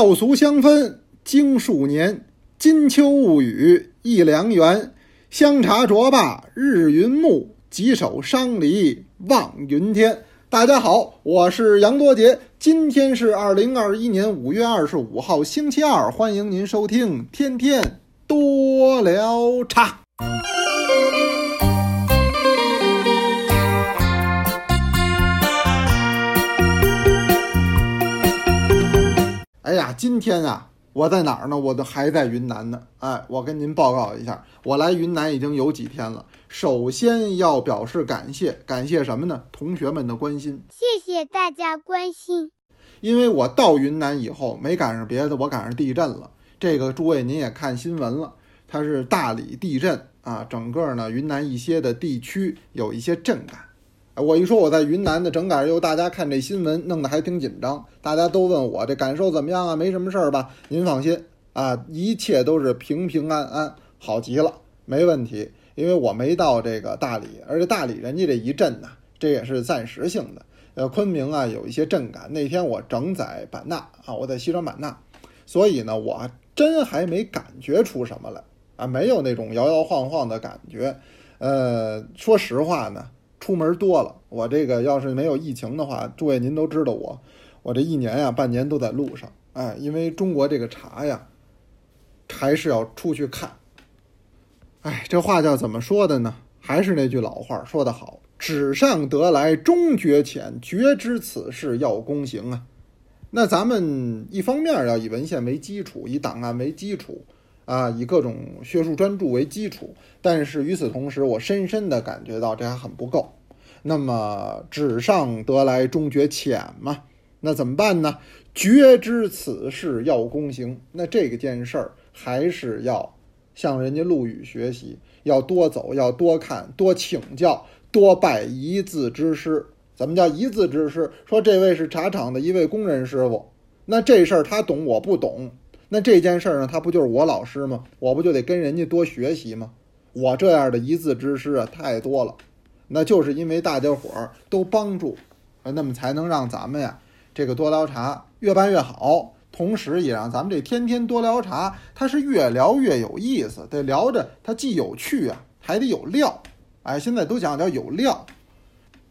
道俗相分经数年，金秋物语一良缘。香茶浊罢日云暮，几首伤离望云天。大家好，我是杨多杰，今天是二零二一年五月二十五号，星期二，欢迎您收听《天天多聊茶》。今天啊，我在哪儿呢？我都还在云南呢。哎，我跟您报告一下，我来云南已经有几天了。首先要表示感谢，感谢什么呢？同学们的关心。谢谢大家关心。因为我到云南以后，没赶上别的，我赶上地震了。这个诸位您也看新闻了，它是大理地震啊，整个呢云南一些的地区有一些震感。我一说我在云南的，整赶又大家看这新闻，弄得还挺紧张。大家都问我这感受怎么样啊？没什么事儿吧？您放心啊，一切都是平平安安，好极了，没问题。因为我没到这个大理，而且大理人家这一震呢，这也是暂时性的。呃，昆明啊有一些震感，那天我整在版纳啊，我在西双版纳，所以呢，我真还没感觉出什么来啊，没有那种摇摇晃晃的感觉。呃，说实话呢。出门多了，我这个要是没有疫情的话，诸位您都知道我，我这一年呀，半年都在路上，哎，因为中国这个茶呀，还是要出去看。哎，这话叫怎么说的呢？还是那句老话说得好：“纸上得来终觉浅，绝知此事要躬行啊。”那咱们一方面要以文献为基础，以档案为基础。啊，以各种学术专著为基础，但是与此同时，我深深的感觉到这还很不够。那么纸上得来终觉浅嘛？那怎么办呢？觉知此事要躬行。那这个件事儿还是要向人家陆羽学习，要多走，要多看，多请教，多拜一字之师。怎么叫一字之师？说这位是茶厂的一位工人师傅，那这事儿他懂，我不懂。那这件事儿呢，他不就是我老师吗？我不就得跟人家多学习吗？我这样的一字之师啊，太多了。那就是因为大家伙儿都帮助，那么才能让咱们呀这个多聊茶越办越好，同时也让咱们这天天多聊茶，它是越聊越有意思。得聊着它既有趣啊，还得有料。哎，现在都讲叫有料。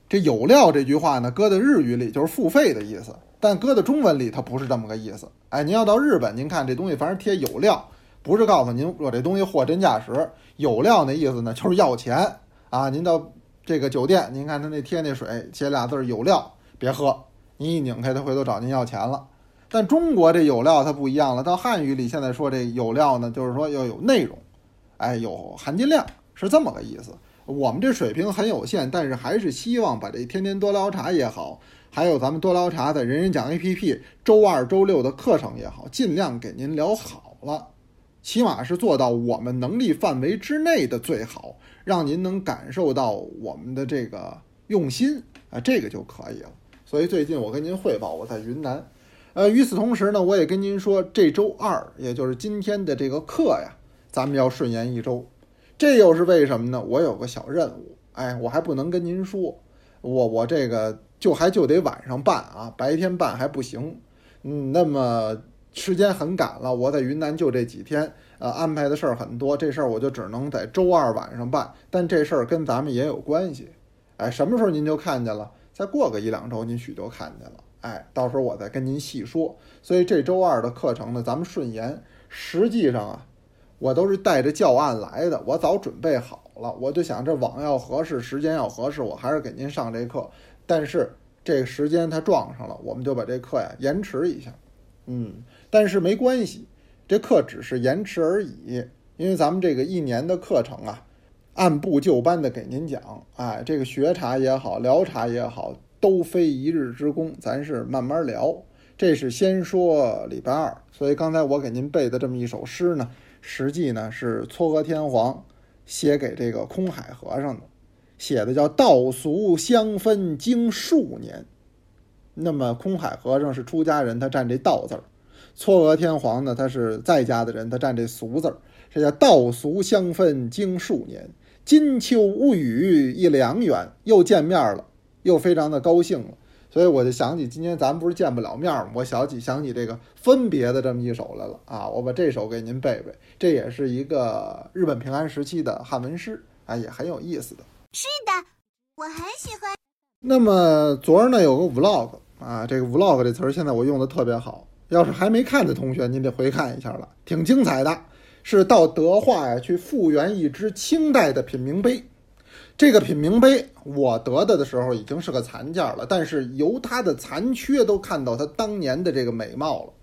这有料这句话呢，搁在日语里就是付费的意思。但搁在中文里，它不是这么个意思。哎，您要到日本，您看这东西，反正贴有料，不是告诉您我这东西货真价实。有料那意思呢，就是要钱啊。您到这个酒店，您看他那贴那水，写俩字儿有料，别喝。您一拧开，他回头找您要钱了。但中国这有料它不一样了，到汉语里现在说这有料呢，就是说要有内容，哎，有含金量，是这么个意思。我们这水平很有限，但是还是希望把这天天多聊茶也好。还有咱们多聊茶的人人讲 APP，周二、周六的课程也好，尽量给您聊好了，起码是做到我们能力范围之内的最好，让您能感受到我们的这个用心啊，这个就可以了。所以最近我跟您汇报，我在云南。呃，与此同时呢，我也跟您说，这周二，也就是今天的这个课呀，咱们要顺延一周。这又是为什么呢？我有个小任务，哎，我还不能跟您说，我我这个。就还就得晚上办啊，白天办还不行。嗯，那么时间很赶了，我在云南就这几天，呃，安排的事儿很多，这事儿我就只能在周二晚上办。但这事儿跟咱们也有关系，哎，什么时候您就看见了？再过个一两周，您许就看见了。哎，到时候我再跟您细说。所以这周二的课程呢，咱们顺延。实际上啊，我都是带着教案来的，我早准备好了，我就想这网要合适，时间要合适，我还是给您上这课。但是这个时间它撞上了，我们就把这课呀延迟一下，嗯，但是没关系，这课只是延迟而已，因为咱们这个一年的课程啊，按部就班的给您讲，哎，这个学茶也好，聊茶也好，都非一日之功，咱是慢慢聊。这是先说礼拜二，所以刚才我给您背的这么一首诗呢，实际呢是嵯峨天皇写给这个空海和尚的。写的叫道俗相分经数年，那么空海和尚是出家人，他占这道字儿；嵯峨天皇呢，他是在家的人，他占这俗字儿。这叫道俗相分经数年，金秋物语一良缘，又见面了，又非常的高兴了。所以我就想起今天咱们不是见不了面吗？我想起想起这个分别的这么一首来了啊！我把这首给您背背，这也是一个日本平安时期的汉文诗啊，也很有意思的。是的，我很喜欢。那么昨儿呢有个 vlog 啊，这个 vlog 这词儿现在我用的特别好，要是还没看的同学，您得回看一下了，挺精彩的。是到德化呀去复原一只清代的品茗杯。这个品茗杯我得的的时候已经是个残件了，但是由它的残缺都看到它当年的这个美貌了。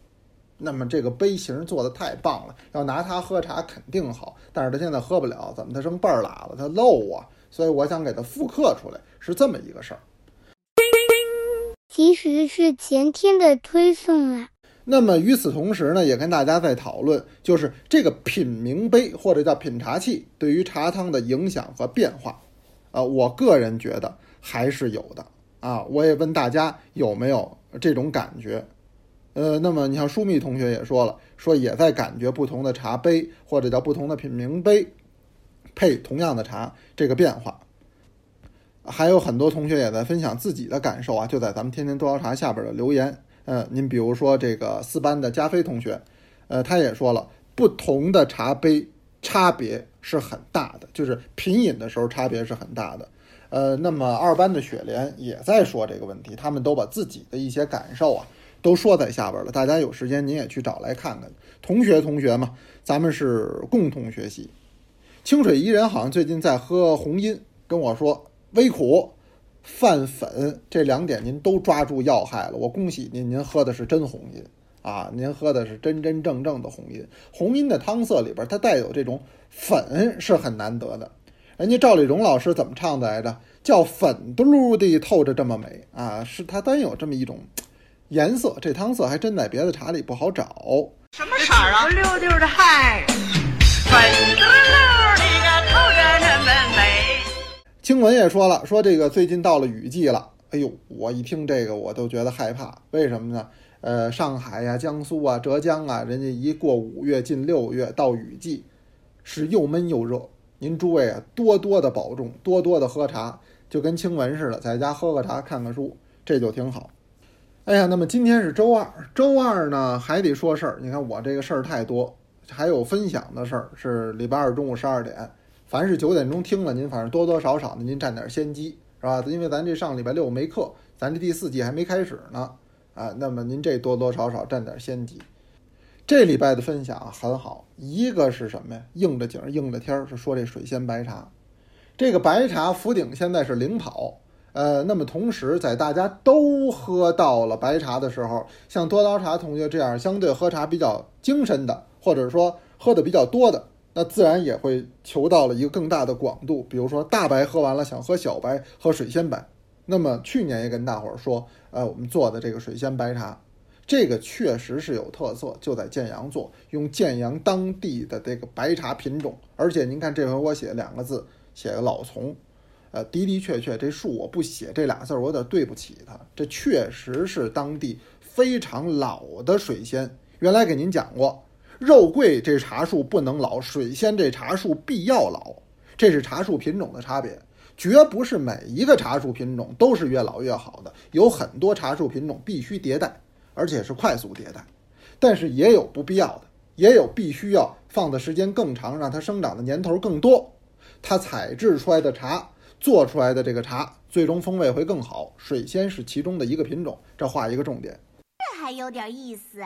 那么这个杯型做的太棒了，要拿它喝茶肯定好，但是它现在喝不了，怎么它成半儿喇了？它漏啊，所以我想给它复刻出来，是这么一个事儿。其实是前天的推送啊。那么与此同时呢，也跟大家在讨论，就是这个品茗杯或者叫品茶器对于茶汤的影响和变化。啊，我个人觉得还是有的啊。我也问大家有没有这种感觉？呃，那么你像舒密同学也说了，说也在感觉不同的茶杯或者叫不同的品茗杯配同样的茶这个变化。还有很多同学也在分享自己的感受啊，就在咱们天天多聊茶下边的留言。嗯，您比如说这个四班的加菲同学，呃，他也说了，不同的茶杯差别是很大的，就是品饮的时候差别是很大的。呃，那么二班的雪莲也在说这个问题，他们都把自己的一些感受啊都说在下边了，大家有时间您也去找来看看。同学同学嘛，咱们是共同学习。清水伊人好像最近在喝红音，跟我说微苦。泛粉这两点您都抓住要害了，我恭喜您，您喝的是真红音啊，您喝的是真真正正的红音。红音的汤色里边它带有这种粉是很难得的，人家赵丽蓉老师怎么唱的来着？叫粉嘟噜的透着这么美啊，是它单有这么一种颜色，这汤色还真在别的茶里不好找。什么色儿啊？溜溜的嗨，粉嘟噜。青文也说了，说这个最近到了雨季了，哎呦，我一听这个我都觉得害怕，为什么呢？呃，上海呀、江苏啊、浙江啊，人家一过五月近六月到雨季，是又闷又热。您诸位啊，多多的保重，多多的喝茶，就跟清文似的，在家喝个茶，看看书，这就挺好。哎呀，那么今天是周二，周二呢还得说事儿。你看我这个事儿太多，还有分享的事儿，是礼拜二中午十二点。凡是九点钟听了，您反正多多少少的您占点先机，是吧？因为咱这上礼拜六没课，咱这第四季还没开始呢，啊，那么您这多多少少占点先机。这礼拜的分享很好，一个是什么呀？应着景应着天儿，是说这水仙白茶。这个白茶福鼎现在是领跑，呃，那么同时在大家都喝到了白茶的时候，像多刀茶同学这样相对喝茶比较精神的，或者说喝的比较多的。那自然也会求到了一个更大的广度，比如说大白喝完了想喝小白，喝水仙白。那么去年也跟大伙儿说，呃，我们做的这个水仙白茶，这个确实是有特色，就在建阳做，用建阳当地的这个白茶品种。而且您看这回我写两个字，写个老丛，呃，的的确确这树我不写这俩字儿，我有点对不起它。这确实是当地非常老的水仙，原来给您讲过。肉桂这茶树不能老，水仙这茶树必要老，这是茶树品种的差别，绝不是每一个茶树品种都是越老越好的，有很多茶树品种必须迭代，而且是快速迭代，但是也有不必要的，也有必须要放的时间更长，让它生长的年头更多，它采制出来的茶做出来的这个茶最终风味会更好。水仙是其中的一个品种，这画一个重点。这还有点意思。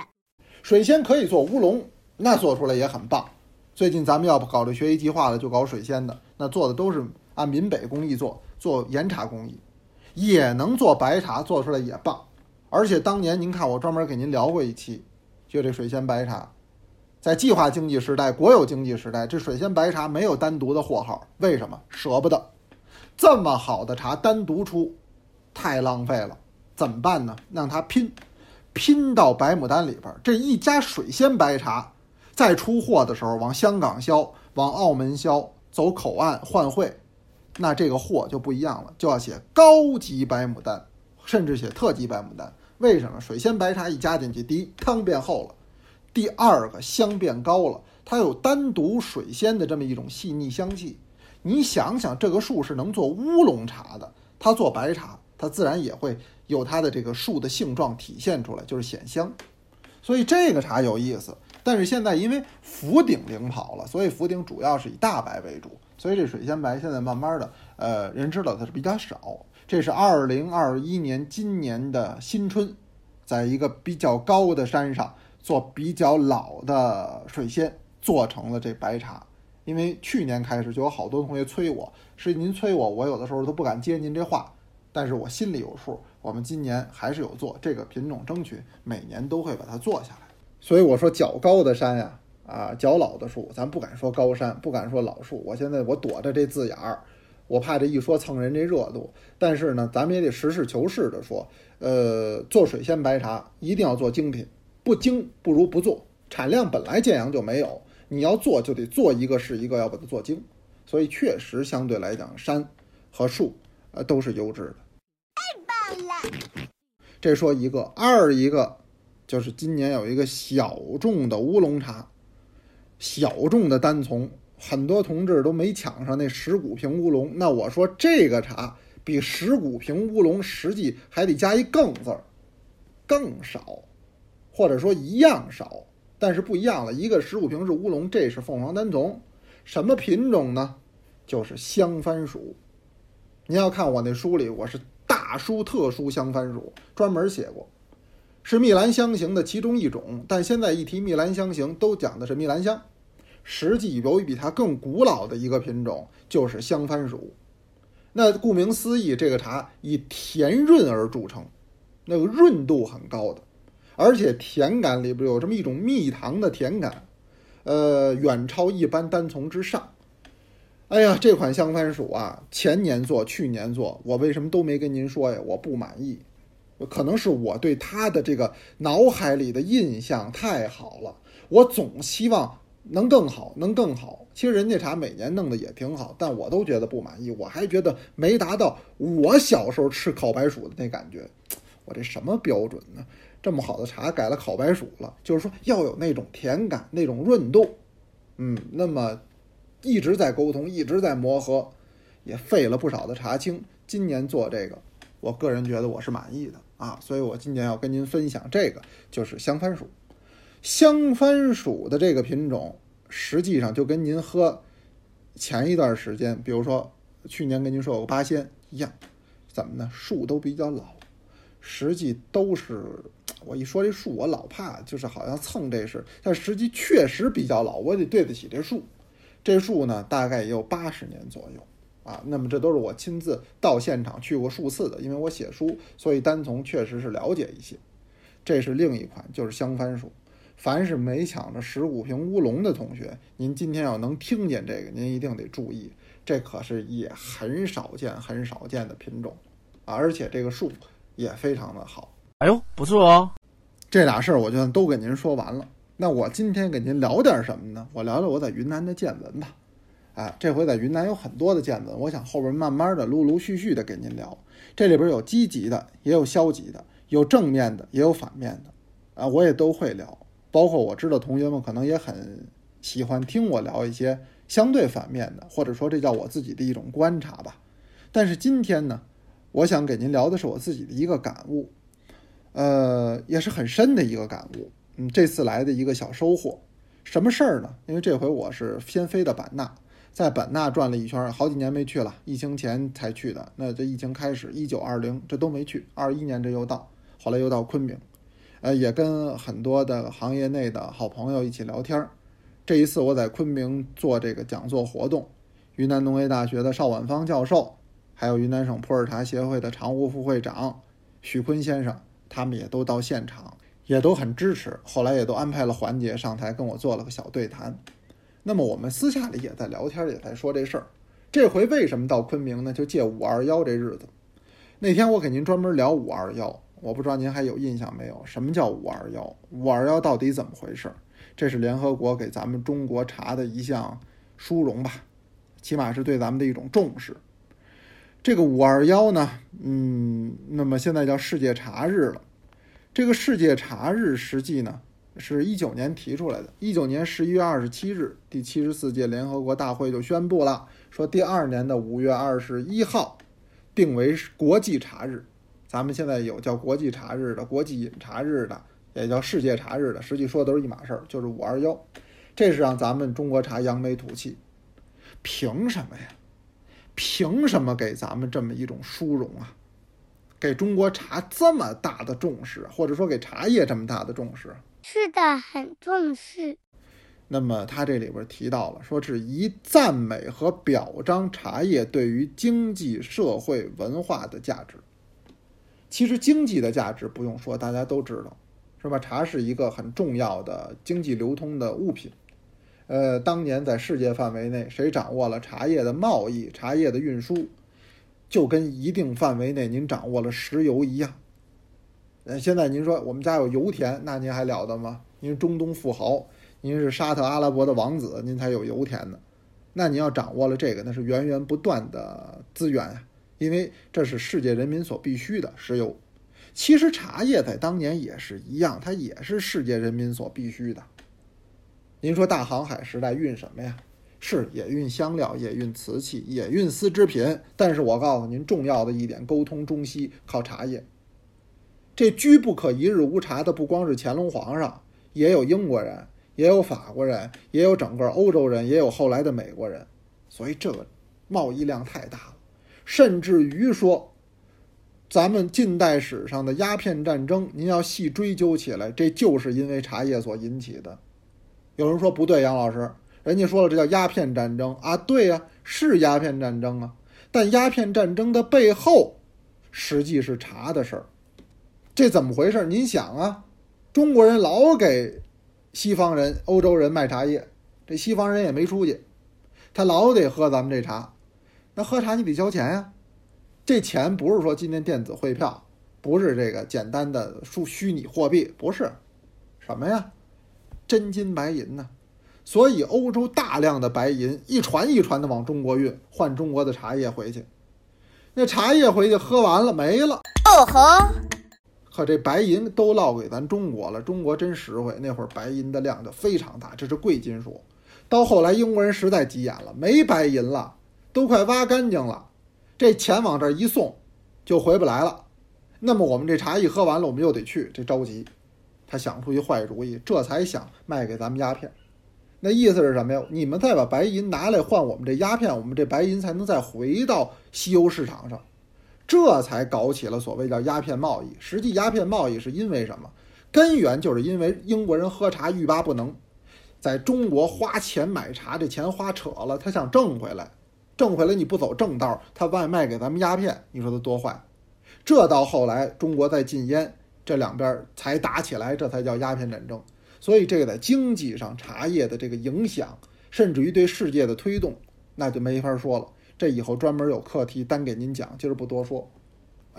水仙可以做乌龙。那做出来也很棒。最近咱们要不搞这学习计划了，就搞水仙的，那做的都是按闽北工艺做，做岩茶工艺，也能做白茶，做出来也棒。而且当年您看我专门给您聊过一期，就这水仙白茶，在计划经济时代、国有经济时代，这水仙白茶没有单独的货号，为什么？舍不得，这么好的茶单独出，太浪费了，怎么办呢？让它拼，拼到白牡丹里边，这一家水仙白茶。再出货的时候，往香港销，往澳门销，走口岸换汇，那这个货就不一样了，就要写高级白牡丹，甚至写特级白牡丹。为什么？水仙白茶一加进去，第一汤变厚了，第二个香变高了，它有单独水仙的这么一种细腻香气。你想想，这个树是能做乌龙茶的，它做白茶，它自然也会有它的这个树的性状体现出来，就是显香。所以这个茶有意思。但是现在因为福鼎领跑了，所以福鼎主要是以大白为主，所以这水仙白现在慢慢的，呃，人知道它是比较少。这是二零二一年今年的新春，在一个比较高的山上做比较老的水仙，做成了这白茶。因为去年开始就有好多同学催我，是您催我，我有的时候都不敢接您这话，但是我心里有数。我们今年还是有做这个品种，争取每年都会把它做下来。所以我说较高的山呀，啊，较老的树，咱不敢说高山，不敢说老树。我现在我躲着这字眼儿，我怕这一说蹭人这热度。但是呢，咱们也得实事求是的说，呃，做水仙白茶一定要做精品，不精不如不做。产量本来建阳就没有，你要做就得做一个是一个，要把它做精。所以确实相对来讲，山和树，呃，都是优质的。太棒了！这说一个，二一个。就是今年有一个小众的乌龙茶，小众的单丛，很多同志都没抢上那十古瓶乌龙。那我说这个茶比十古瓶乌龙实际还得加一更字儿，更少，或者说一样少，但是不一样了。一个十古瓶是乌龙，这是凤凰单丛，什么品种呢？就是香番薯。您要看我那书里，我是大书特书香番薯，专门写过。是蜜兰香型的其中一种，但现在一提蜜兰香型，都讲的是蜜兰香。实际由于比它更古老的一个品种，就是香番薯。那顾名思义，这个茶以甜润而著称，那个润度很高的，而且甜感里边有这么一种蜜糖的甜感，呃，远超一般单丛之上。哎呀，这款香番薯啊，前年做，去年做，我为什么都没跟您说呀？我不满意。可能是我对他的这个脑海里的印象太好了，我总希望能更好，能更好。其实人家茶每年弄得也挺好，但我都觉得不满意，我还觉得没达到我小时候吃烤白薯的那感觉。我这什么标准呢？这么好的茶改了烤白薯了，就是说要有那种甜感，那种润度。嗯，那么一直在沟通，一直在磨合，也费了不少的茶青。今年做这个，我个人觉得我是满意的。啊，所以我今天要跟您分享这个，就是香番薯。香番薯的这个品种，实际上就跟您喝前一段时间，比如说去年跟您说有个八仙一样，怎么呢？树都比较老，实际都是我一说这树，我老怕就是好像蹭这事，但实际确实比较老，我得对得起这树。这树呢，大概也有八十年左右。啊，那么这都是我亲自到现场去过数次的，因为我写书，所以单从确实是了解一些。这是另一款，就是香番薯。凡是没抢着十五瓶乌龙的同学，您今天要能听见这个，您一定得注意，这可是也很少见、很少见的品种啊！而且这个树也非常的好。哎呦，不错哦！这俩事儿我就都给您说完了。那我今天给您聊点什么呢？我聊聊我在云南的见闻吧。啊，这回在云南有很多的见闻，我想后边慢慢的、陆陆续续的给您聊。这里边有积极的，也有消极的，有正面的，也有反面的，啊，我也都会聊。包括我知道同学们可能也很喜欢听我聊一些相对反面的，或者说这叫我自己的一种观察吧。但是今天呢，我想给您聊的是我自己的一个感悟，呃，也是很深的一个感悟。嗯，这次来的一个小收获，什么事儿呢？因为这回我是先飞的版纳。在本纳转了一圈，好几年没去了，疫情前才去的。那这疫情开始，一九二零这都没去，二一年这又到，后来又到昆明，呃，也跟很多的行业内的好朋友一起聊天。这一次我在昆明做这个讲座活动，云南农业大学的邵婉芳教授，还有云南省普洱茶协会的常务副会长许坤先生，他们也都到现场，也都很支持。后来也都安排了环节上台跟我做了个小对谈。那么我们私下里也在聊天，也在说这事儿。这回为什么到昆明呢？就借五二幺这日子。那天我给您专门聊五二幺，我不知道您还有印象没有？什么叫五二幺？五二幺到底怎么回事？这是联合国给咱们中国茶的一项殊荣吧，起码是对咱们的一种重视。这个五二幺呢，嗯，那么现在叫世界茶日了。这个世界茶日实际呢？是一九年提出来的。一九年十一月二十七日，第七十四届联合国大会就宣布了，说第二年的五月二十一号定为国际茶日。咱们现在有叫国际茶日的、国际饮茶日的，也叫世界茶日的，实际说的都是一码事儿，就是五二幺。这是让咱们中国茶扬眉吐气。凭什么呀？凭什么给咱们这么一种殊荣啊？给中国茶这么大的重视，或者说给茶叶这么大的重视？是的，很重视。那么他这里边提到了，说是以赞美和表彰茶叶对于经济社会文化的价值。其实经济的价值不用说，大家都知道，是吧？茶是一个很重要的经济流通的物品。呃，当年在世界范围内，谁掌握了茶叶的贸易、茶叶的运输，就跟一定范围内您掌握了石油一样。呃，现在您说我们家有油田，那您还了得吗？您中东富豪，您是沙特阿拉伯的王子，您才有油田呢。那您要掌握了这个，那是源源不断的资源呀，因为这是世界人民所必须的石油。其实茶叶在当年也是一样，它也是世界人民所必须的。您说大航海时代运什么呀？是也运香料，也运瓷器，也运丝织品。但是我告诉您，重要的一点，沟通中西靠茶叶。这居不可一日无茶的，不光是乾隆皇上，也有英国人，也有法国人，也有整个欧洲人，也有后来的美国人。所以这个贸易量太大了，甚至于说，咱们近代史上的鸦片战争，您要细追究起来，这就是因为茶叶所引起的。有人说不对，杨老师，人家说了这叫鸦片战争啊，对呀，是鸦片战争啊，但鸦片战争的背后，实际是茶的事儿，这怎么回事？您想啊，中国人老给西方人、欧洲人卖茶叶，这西方人也没出息，他老得喝咱们这茶，那喝茶你得交钱呀，这钱不是说今天电子汇票，不是这个简单的数虚拟货币，不是，什么呀？真金白银呢，所以欧洲大量的白银一船一船的往中国运，换中国的茶叶回去。那茶叶回去喝完了没了，哦吼！可这白银都落给咱中国了。中国真实惠，那会儿白银的量就非常大，这是贵金属。到后来英国人实在急眼了，没白银了，都快挖干净了，这钱往这一送就回不来了。那么我们这茶一喝完了，我们又得去，这着急。他想出一坏主意，这才想卖给咱们鸦片。那意思是什么呀？你们再把白银拿来换我们这鸦片，我们这白银才能再回到西欧市场上。这才搞起了所谓叫鸦片贸易。实际鸦片贸易是因为什么？根源就是因为英国人喝茶欲罢不能，在中国花钱买茶，这钱花扯了，他想挣回来，挣回来你不走正道，他外卖给咱们鸦片，你说他多坏？这到后来中国在禁烟。这两边才打起来，这才叫鸦片战争。所以这个在经济上，茶叶的这个影响，甚至于对世界的推动，那就没法说了。这以后专门有课题单给您讲，今儿不多说。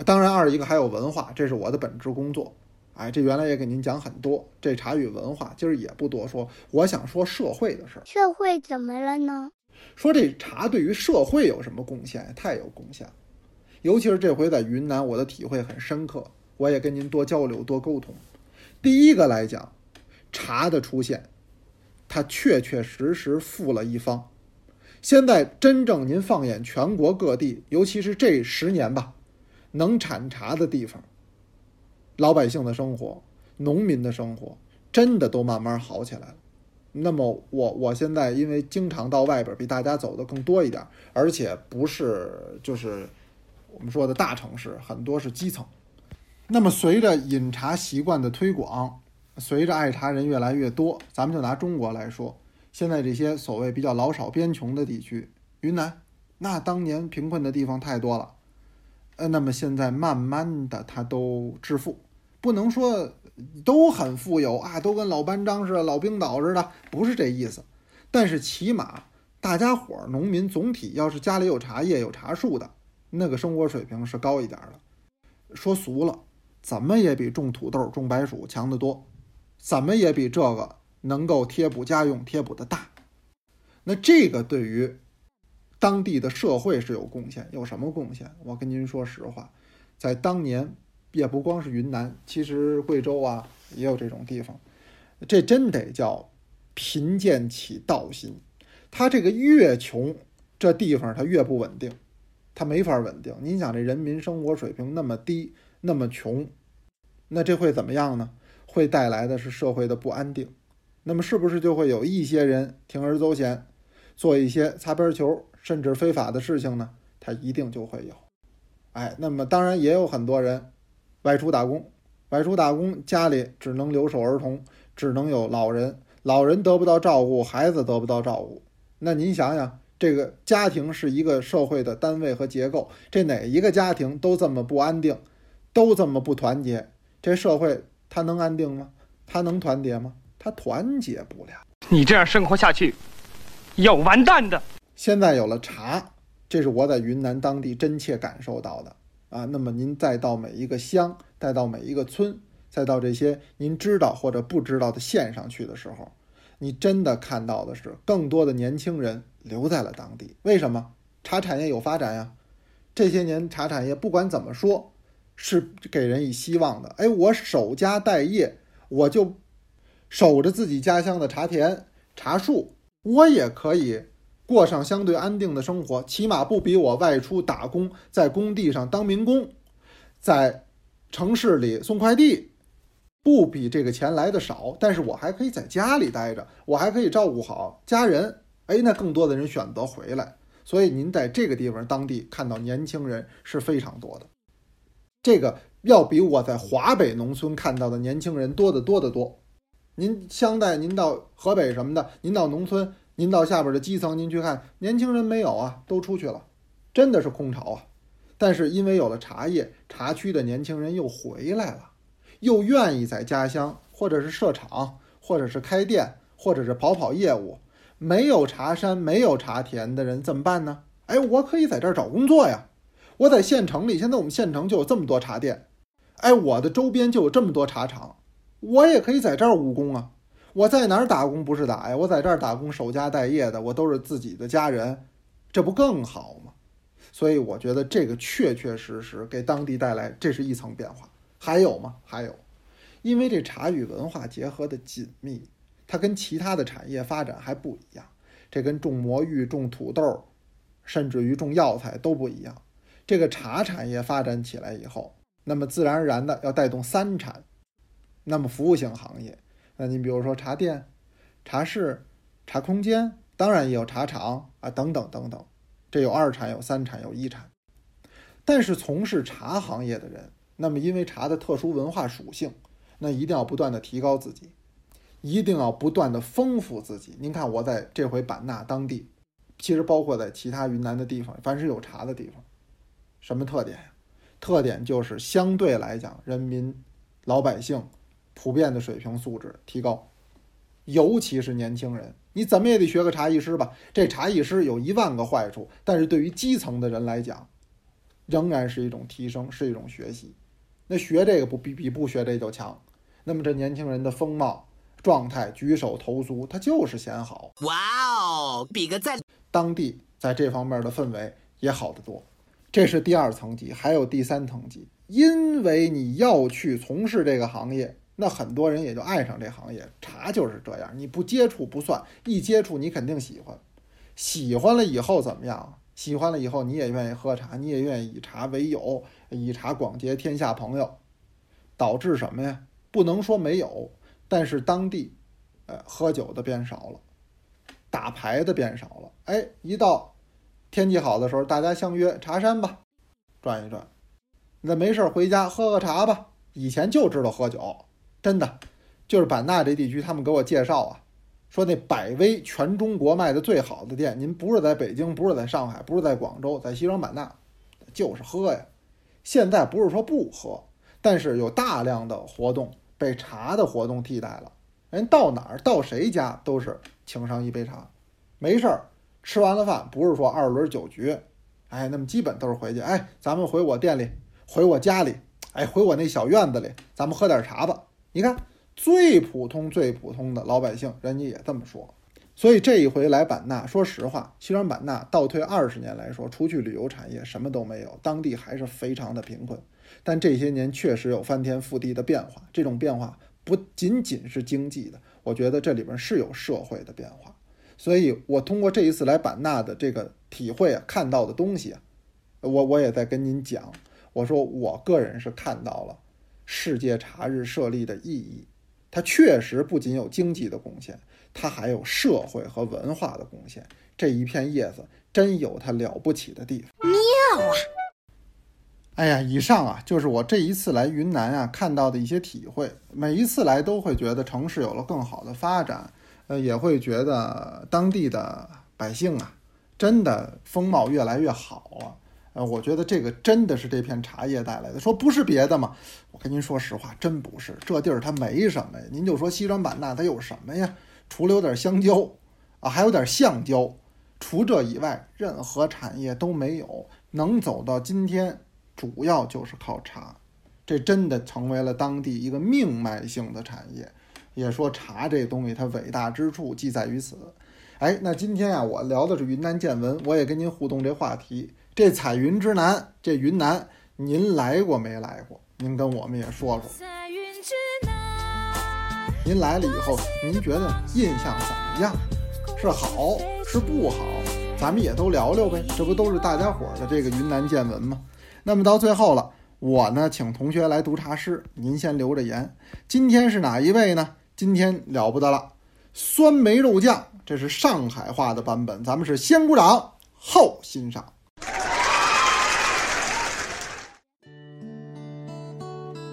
当然，二一个还有文化，这是我的本职工作。哎，这原来也给您讲很多，这茶与文化，今儿也不多说。我想说社会的事儿。社会怎么了呢？说这茶对于社会有什么贡献？太有贡献，尤其是这回在云南，我的体会很深刻。我也跟您多交流、多沟通。第一个来讲，茶的出现，它确确实实富了一方。现在真正您放眼全国各地，尤其是这十年吧，能产茶的地方，老百姓的生活、农民的生活，真的都慢慢好起来了。那么我我现在因为经常到外边，比大家走的更多一点，而且不是就是我们说的大城市，很多是基层。那么，随着饮茶习惯的推广，随着爱茶人越来越多，咱们就拿中国来说，现在这些所谓比较老少边穷的地区，云南，那当年贫困的地方太多了，呃，那么现在慢慢的，它都致富，不能说都很富有啊，都跟老班章似的、老冰岛似的，不是这意思，但是起码大家伙儿农民总体要是家里有茶叶、有茶树的，那个生活水平是高一点的，说俗了。怎么也比种土豆、种白薯强得多，怎么也比这个能够贴补家用、贴补的大。那这个对于当地的社会是有贡献，有什么贡献？我跟您说实话，在当年也不光是云南，其实贵州啊也有这种地方。这真得叫贫贱起道心。他这个越穷，这地方它越不稳定，它没法稳定。您想，这人民生活水平那么低。那么穷，那这会怎么样呢？会带来的是社会的不安定。那么是不是就会有一些人铤而走险，做一些擦边球甚至非法的事情呢？他一定就会有。哎，那么当然也有很多人外出打工，外出打工家里只能留守儿童，只能有老人，老人得不到照顾，孩子得不到照顾。那您想想，这个家庭是一个社会的单位和结构，这哪一个家庭都这么不安定，都这么不团结，这社会它能安定吗？它能团结吗？它团结不了。你这样生活下去，要完蛋的。现在有了茶，这是我在云南当地真切感受到的啊。那么您再到每一个乡，再到每一个村，再到这些您知道或者不知道的县上去的时候，你真的看到的是更多的年轻人留在了当地。为什么？茶产业有发展呀。这些年茶产业不管怎么说，是给人以希望的。哎，我守家待业，我就。守着自己家乡的茶田、茶树，我也可以过上相对安定的生活，起码不比我外出打工，在工地上当民工，在城市里送快递，不比这个钱来的少。但是我还可以在家里待着，我还可以照顾好家人。哎，那更多的人选择回来，所以您在这个地方当地看到年轻人是非常多的，这个要比我在华北农村看到的年轻人多得多得多。您相待，您到河北什么的，您到农村，您到下边的基层，您去看，年轻人没有啊，都出去了，真的是空巢啊。但是因为有了茶叶，茶区的年轻人又回来了，又愿意在家乡，或者是设厂，或者是开店，或者是跑跑业务。没有茶山、没有茶田的人怎么办呢？哎，我可以在这儿找工作呀。我在县城里，现在我们县城就有这么多茶店，哎，我的周边就有这么多茶厂。我也可以在这儿务工啊！我在哪儿打工不是打呀？我在这儿打工，守家待业的，我都是自己的家人，这不更好吗？所以我觉得这个确确实实给当地带来，这是一层变化。还有吗？还有，因为这茶与文化结合的紧密，它跟其他的产业发展还不一样。这跟种魔芋、种土豆，甚至于种药材都不一样。这个茶产业发展起来以后，那么自然而然的要带动三产。那么服务性行业，那你比如说茶店、茶室、茶空间，当然也有茶厂啊，等等等等，这有二产、有三产、有一产。但是从事茶行业的人，那么因为茶的特殊文化属性，那一定要不断的提高自己，一定要不断的丰富自己。您看我在这回版纳当地，其实包括在其他云南的地方，凡是有茶的地方，什么特点呀？特点就是相对来讲，人民老百姓。普遍的水平素质提高，尤其是年轻人，你怎么也得学个茶艺师吧？这茶艺师有一万个坏处，但是对于基层的人来讲，仍然是一种提升，是一种学习。那学这个不比比不学这就强。那么这年轻人的风貌、状态、举手投足，他就是显好。哇哦，比个赞！当地在这方面的氛围也好得多。这是第二层级，还有第三层级，因为你要去从事这个行业。那很多人也就爱上这行业，茶就是这样，你不接触不算，一接触你肯定喜欢，喜欢了以后怎么样？喜欢了以后你也愿意喝茶，你也愿意以茶为友，以茶广结天下朋友，导致什么呀？不能说没有，但是当地，呃，喝酒的变少了，打牌的变少了。哎，一到天气好的时候，大家相约茶山吧，转一转，那没事儿回家喝个茶吧。以前就知道喝酒。真的，就是版纳这地区，他们给我介绍啊，说那百威全中国卖的最好的店，您不是在北京，不是在上海，不是在广州，在西双版纳，就是喝呀。现在不是说不喝，但是有大量的活动被茶的活动替代了。人到哪儿到谁家都是请上一杯茶，没事儿，吃完了饭不是说二轮酒局，哎，那么基本都是回去，哎，咱们回我店里，回我家里，哎，回我那小院子里，咱们喝点茶吧。你看，最普通、最普通的老百姓，人家也这么说。所以这一回来版纳，说实话，西双版纳倒退二十年来说，除去旅游产业，什么都没有，当地还是非常的贫困。但这些年确实有翻天覆地的变化，这种变化不仅仅是经济的，我觉得这里边是有社会的变化。所以我通过这一次来版纳的这个体会啊，看到的东西啊，我我也在跟您讲。我说我个人是看到了世界茶日设立的意义，它确实不仅有经济的贡献，它还有社会和文化的贡献。这一片叶子真有它了不起的地方。妙啊！哎呀，以上啊就是我这一次来云南啊看到的一些体会。每一次来都会觉得城市有了更好的发展，呃，也会觉得当地的百姓啊，真的风貌越来越好了。呃，我觉得这个真的是这片茶叶带来的。说不是别的吗？我跟您说实话，真不是。这地儿它没什么呀。您就说西双版纳它有什么呀？除了有点香蕉啊，还有点橡胶，除这以外，任何产业都没有。能走到今天。主要就是靠茶，这真的成为了当地一个命脉性的产业。也说茶这东西它伟大之处即在于此。哎，那今天啊，我聊的是云南见闻，我也跟您互动这话题。这彩云之南，这云南您来过没来过？您跟我们也说说。您来了以后，您觉得印象怎么样？是好是不好？咱们也都聊聊呗。这不都是大家伙的这个云南见闻吗？那么到最后了，我呢请同学来读茶诗，您先留着言。今天是哪一位呢？今天了不得了，酸梅肉酱，这是上海话的版本，咱们是先鼓掌后欣赏。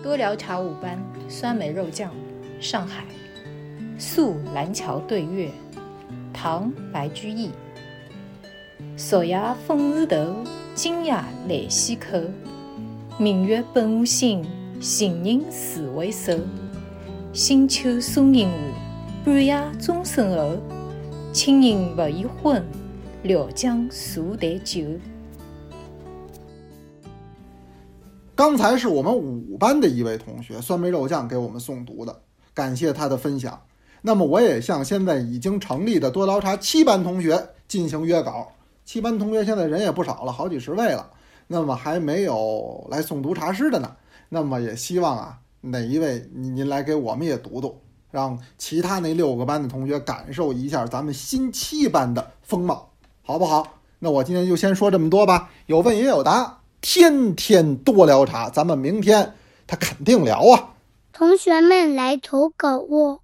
多聊茶五班，酸梅肉酱，上海，宿兰桥对月，唐白居易。昨夜风雨头，今夜来西口。明月本无心，行人自为首。新秋松阴湖，半夜钟声后。轻盈不宜昏，聊将数台酒。刚才是我们五班的一位同学酸梅肉酱给我们诵读的，感谢他的分享。那么我也向现在已经成立的多聊茶七班同学进行约稿。七班同学现在人也不少了，好几十位了。那么还没有来诵读茶诗的呢。那么也希望啊，哪一位您您来给我们也读读，让其他那六个班的同学感受一下咱们新七班的风貌，好不好？那我今天就先说这么多吧。有问也有答，天天多聊茶，咱们明天他肯定聊啊。同学们来投稿哦。